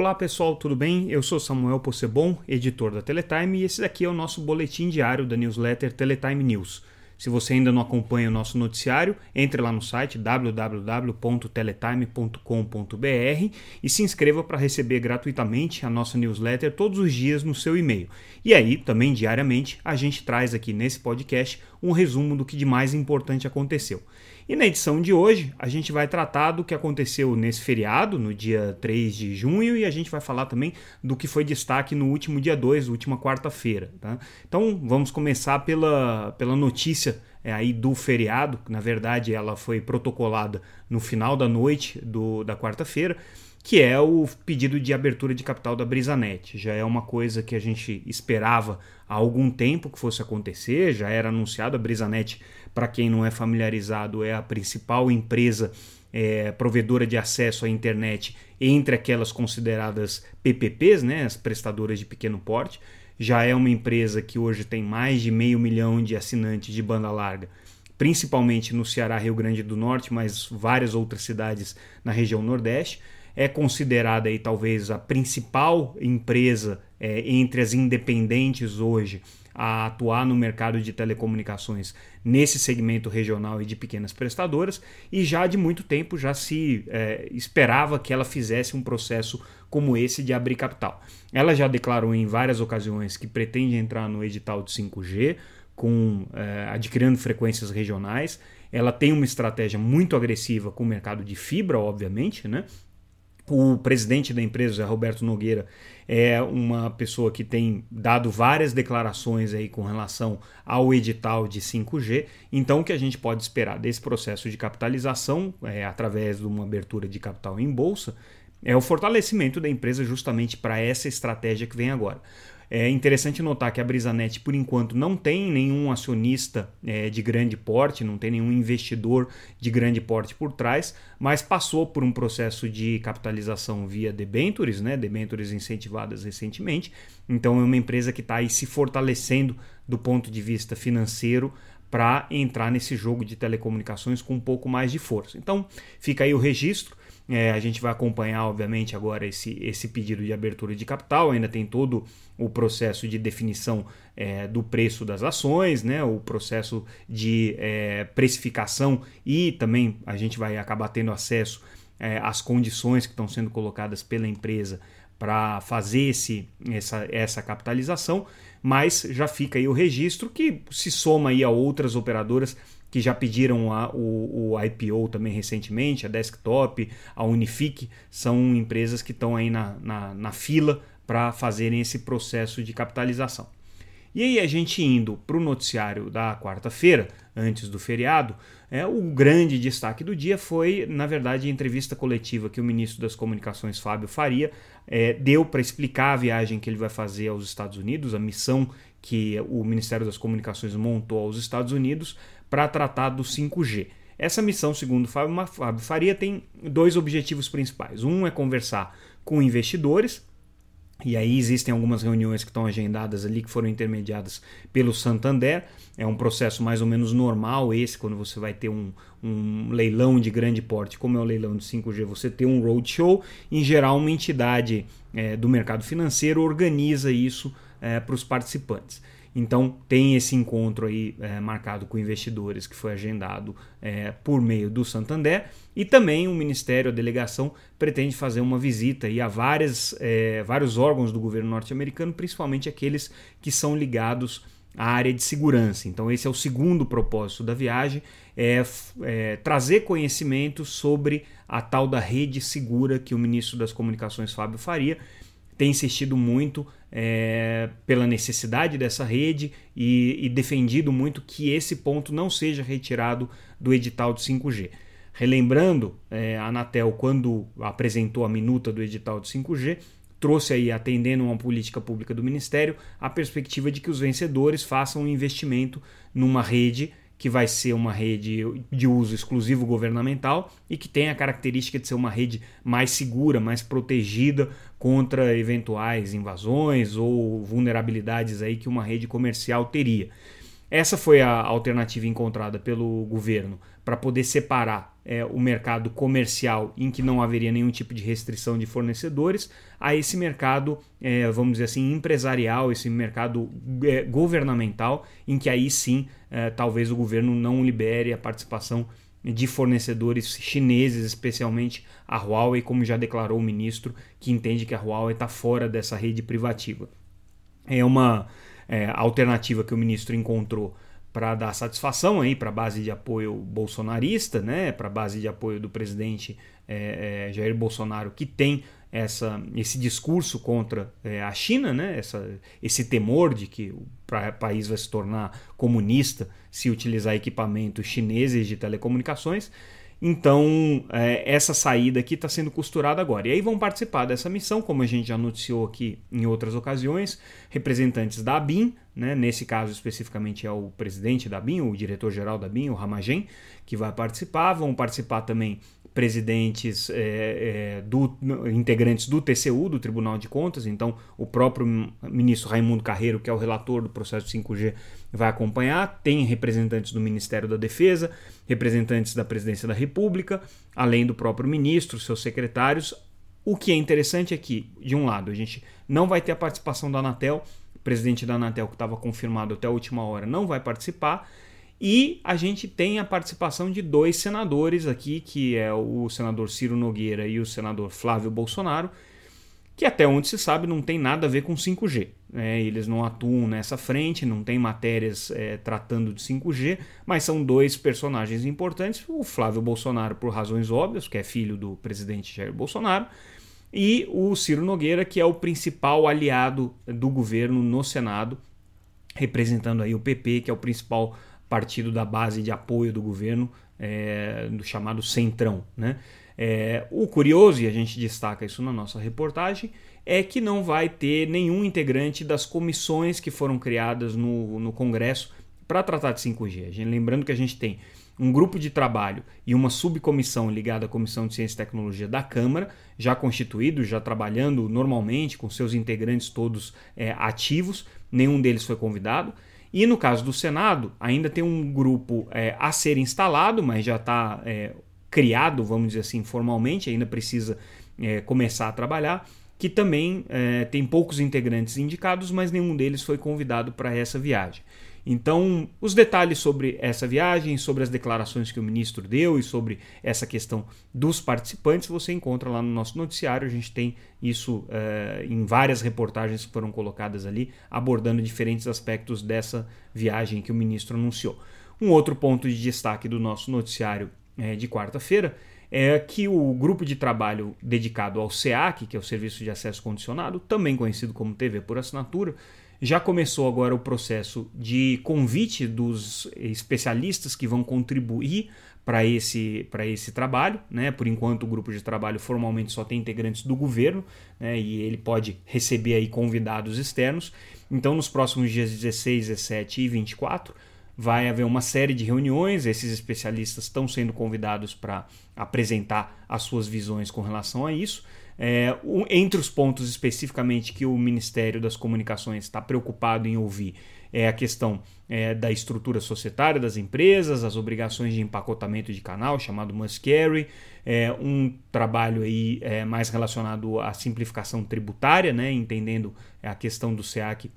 Olá pessoal, tudo bem? Eu sou Samuel Possebon, editor da Teletime, e esse daqui é o nosso boletim diário da newsletter Teletime News. Se você ainda não acompanha o nosso noticiário, entre lá no site www.teletime.com.br e se inscreva para receber gratuitamente a nossa newsletter todos os dias no seu e-mail. E aí, também diariamente, a gente traz aqui nesse podcast um resumo do que de mais importante aconteceu. E na edição de hoje, a gente vai tratar do que aconteceu nesse feriado, no dia 3 de junho, e a gente vai falar também do que foi destaque no último dia 2, última quarta-feira. Tá? Então, vamos começar pela, pela notícia é, aí do feriado, que na verdade ela foi protocolada no final da noite do, da quarta-feira que é o pedido de abertura de capital da Brisanet. Já é uma coisa que a gente esperava há algum tempo que fosse acontecer, já era anunciado. A Brisanet, para quem não é familiarizado, é a principal empresa é, provedora de acesso à internet entre aquelas consideradas PPPs, né, as prestadoras de pequeno porte. Já é uma empresa que hoje tem mais de meio milhão de assinantes de banda larga principalmente no Ceará, Rio Grande do Norte, mas várias outras cidades na região Nordeste é considerada aí talvez a principal empresa é, entre as independentes hoje a atuar no mercado de telecomunicações nesse segmento regional e de pequenas prestadoras e já de muito tempo já se é, esperava que ela fizesse um processo como esse de abrir capital. Ela já declarou em várias ocasiões que pretende entrar no edital de 5G com é, adquirindo frequências regionais. Ela tem uma estratégia muito agressiva com o mercado de fibra, obviamente, né? O presidente da empresa, Roberto Nogueira, é uma pessoa que tem dado várias declarações aí com relação ao edital de 5G. Então, o que a gente pode esperar desse processo de capitalização, é, através de uma abertura de capital em bolsa, é o fortalecimento da empresa justamente para essa estratégia que vem agora. É interessante notar que a Brisanet, por enquanto, não tem nenhum acionista é, de grande porte, não tem nenhum investidor de grande porte por trás, mas passou por um processo de capitalização via debentures, né, debentures incentivadas recentemente. Então é uma empresa que está aí se fortalecendo do ponto de vista financeiro para entrar nesse jogo de telecomunicações com um pouco mais de força. Então fica aí o registro. É, a gente vai acompanhar, obviamente, agora esse, esse pedido de abertura de capital. Ainda tem todo o processo de definição é, do preço das ações, né, o processo de é, precificação e também a gente vai acabar tendo acesso é, às condições que estão sendo colocadas pela empresa para fazer esse, essa, essa capitalização, mas já fica aí o registro que se soma aí a outras operadoras que já pediram a, o, o, IPO também recentemente, a Desktop, a Unifique, são empresas que estão aí na, na, na fila para fazerem esse processo de capitalização. E aí a gente indo para o noticiário da quarta-feira, antes do feriado, é, o grande destaque do dia foi, na verdade, a entrevista coletiva que o ministro das Comunicações, Fábio Faria, é, deu para explicar a viagem que ele vai fazer aos Estados Unidos, a missão que o Ministério das Comunicações montou aos Estados Unidos para tratar do 5G. Essa missão, segundo Fábio Faria, tem dois objetivos principais. Um é conversar com investidores, e aí existem algumas reuniões que estão agendadas ali, que foram intermediadas pelo Santander. É um processo mais ou menos normal esse, quando você vai ter um, um leilão de grande porte, como é o leilão de 5G, você tem um roadshow. Em geral, uma entidade é, do mercado financeiro organiza isso é, para os participantes. Então tem esse encontro aí é, marcado com investidores que foi agendado é, por meio do Santander e também o Ministério, a delegação pretende fazer uma visita aí a várias, é, vários órgãos do governo norte-americano, principalmente aqueles que são ligados à área de segurança. Então esse é o segundo propósito da viagem, é, é trazer conhecimento sobre a tal da rede segura que o ministro das Comunicações Fábio Faria tem insistido muito é, pela necessidade dessa rede e, e, defendido muito que esse ponto não seja retirado do edital de 5G. Relembrando, é, a Anatel, quando apresentou a minuta do edital de 5G, trouxe aí, atendendo uma política pública do Ministério, a perspectiva de que os vencedores façam um investimento numa rede que vai ser uma rede de uso exclusivo governamental e que tem a característica de ser uma rede mais segura, mais protegida contra eventuais invasões ou vulnerabilidades aí que uma rede comercial teria. Essa foi a alternativa encontrada pelo governo para poder separar é, o mercado comercial em que não haveria nenhum tipo de restrição de fornecedores a esse mercado, é, vamos dizer assim, empresarial, esse mercado é, governamental, em que aí sim é, talvez o governo não libere a participação de fornecedores chineses, especialmente a Huawei, como já declarou o ministro, que entende que a Huawei está fora dessa rede privativa. É uma é, alternativa que o ministro encontrou para dar satisfação aí para a base de apoio bolsonarista, né, para a base de apoio do presidente é, é, Jair Bolsonaro, que tem essa, esse discurso contra é, a China, né, essa, esse temor de que o país vai se tornar comunista se utilizar equipamentos chineses de telecomunicações. Então, é, essa saída aqui está sendo costurada agora. E aí vão participar dessa missão, como a gente já noticiou aqui em outras ocasiões, representantes da ABIN, né, nesse caso especificamente é o presidente da ABIN, o diretor-geral da ABIN, o Ramagen, que vai participar. Vão participar também presidentes é, é, do, integrantes do TCU, do Tribunal de Contas, então o próprio ministro Raimundo Carreiro, que é o relator do processo 5G, vai acompanhar, tem representantes do Ministério da Defesa, representantes da Presidência da República, além do próprio ministro, seus secretários. O que é interessante é que, de um lado, a gente não vai ter a participação da Anatel, o presidente da Anatel, que estava confirmado até a última hora, não vai participar, e a gente tem a participação de dois senadores aqui, que é o senador Ciro Nogueira e o senador Flávio Bolsonaro, que até onde se sabe não tem nada a ver com 5G. Né? Eles não atuam nessa frente, não tem matérias é, tratando de 5G, mas são dois personagens importantes. O Flávio Bolsonaro, por razões óbvias, que é filho do presidente Jair Bolsonaro, e o Ciro Nogueira, que é o principal aliado do governo no Senado, representando aí o PP, que é o principal partido da base de apoio do governo, é, do chamado Centrão. Né? É, o curioso, e a gente destaca isso na nossa reportagem, é que não vai ter nenhum integrante das comissões que foram criadas no, no Congresso para tratar de 5G. Gente, lembrando que a gente tem um grupo de trabalho e uma subcomissão ligada à Comissão de Ciência e Tecnologia da Câmara, já constituído, já trabalhando normalmente, com seus integrantes todos é, ativos, nenhum deles foi convidado. E no caso do Senado, ainda tem um grupo é, a ser instalado, mas já está é, criado, vamos dizer assim, formalmente, ainda precisa é, começar a trabalhar, que também é, tem poucos integrantes indicados, mas nenhum deles foi convidado para essa viagem. Então, os detalhes sobre essa viagem, sobre as declarações que o ministro deu e sobre essa questão dos participantes, você encontra lá no nosso noticiário. A gente tem isso uh, em várias reportagens que foram colocadas ali, abordando diferentes aspectos dessa viagem que o ministro anunciou. Um outro ponto de destaque do nosso noticiário é, de quarta-feira é que o grupo de trabalho dedicado ao SEAC, que é o Serviço de Acesso Condicionado, também conhecido como TV por assinatura, já começou agora o processo de convite dos especialistas que vão contribuir para esse, esse trabalho. Né? Por enquanto, o grupo de trabalho formalmente só tem integrantes do governo né? e ele pode receber aí convidados externos. Então, nos próximos dias 16, 17 e 24, vai haver uma série de reuniões. Esses especialistas estão sendo convidados para apresentar as suas visões com relação a isso. É, entre os pontos especificamente que o Ministério das Comunicações está preocupado em ouvir é a questão é, da estrutura societária das empresas, as obrigações de empacotamento de canal, chamado must carry, é, um trabalho aí é, mais relacionado à simplificação tributária, né, entendendo a questão do SEAC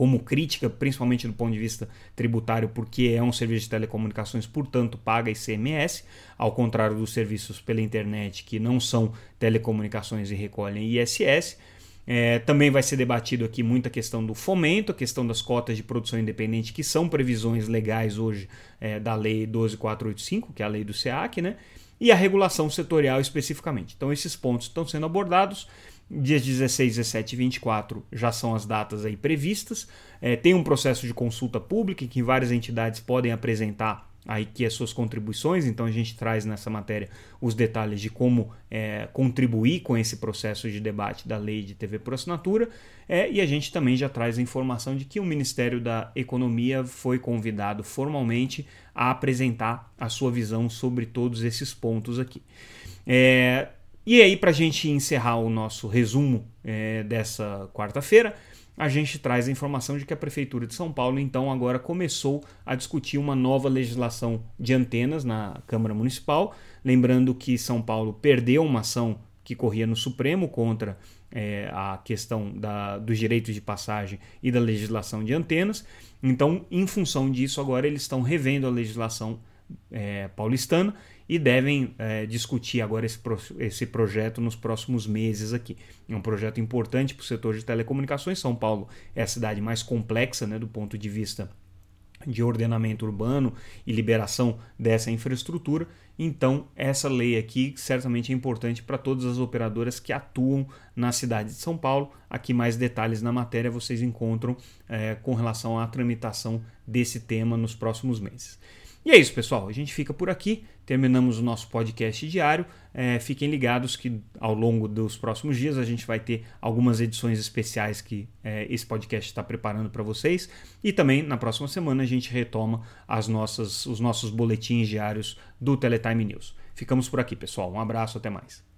como crítica, principalmente do ponto de vista tributário, porque é um serviço de telecomunicações, portanto, paga ICMS, ao contrário dos serviços pela internet que não são telecomunicações e recolhem ISS. É, também vai ser debatido aqui muita questão do fomento, a questão das cotas de produção independente, que são previsões legais hoje é, da Lei 12485, que é a lei do SEAC, né? e a regulação setorial especificamente. Então, esses pontos estão sendo abordados. Dias 16, 17 e 24 já são as datas aí previstas. É, tem um processo de consulta pública em que várias entidades podem apresentar aí que as suas contribuições, então a gente traz nessa matéria os detalhes de como é, contribuir com esse processo de debate da lei de TV por assinatura, é, e a gente também já traz a informação de que o Ministério da Economia foi convidado formalmente a apresentar a sua visão sobre todos esses pontos aqui. É, e aí, para a gente encerrar o nosso resumo é, dessa quarta-feira, a gente traz a informação de que a Prefeitura de São Paulo, então, agora começou a discutir uma nova legislação de antenas na Câmara Municipal. Lembrando que São Paulo perdeu uma ação que corria no Supremo contra é, a questão da, dos direitos de passagem e da legislação de antenas. Então, em função disso, agora eles estão revendo a legislação é, paulistana e devem é, discutir agora esse, pro, esse projeto nos próximos meses aqui. É um projeto importante para o setor de telecomunicações. São Paulo é a cidade mais complexa né, do ponto de vista de ordenamento urbano e liberação dessa infraestrutura. Então, essa lei aqui certamente é importante para todas as operadoras que atuam na cidade de São Paulo. Aqui, mais detalhes na matéria vocês encontram é, com relação à tramitação desse tema nos próximos meses. E é isso, pessoal. A gente fica por aqui. Terminamos o nosso podcast diário. É, fiquem ligados que ao longo dos próximos dias a gente vai ter algumas edições especiais que é, esse podcast está preparando para vocês. E também na próxima semana a gente retoma as nossas, os nossos boletins diários do Teletime News. Ficamos por aqui, pessoal. Um abraço, até mais.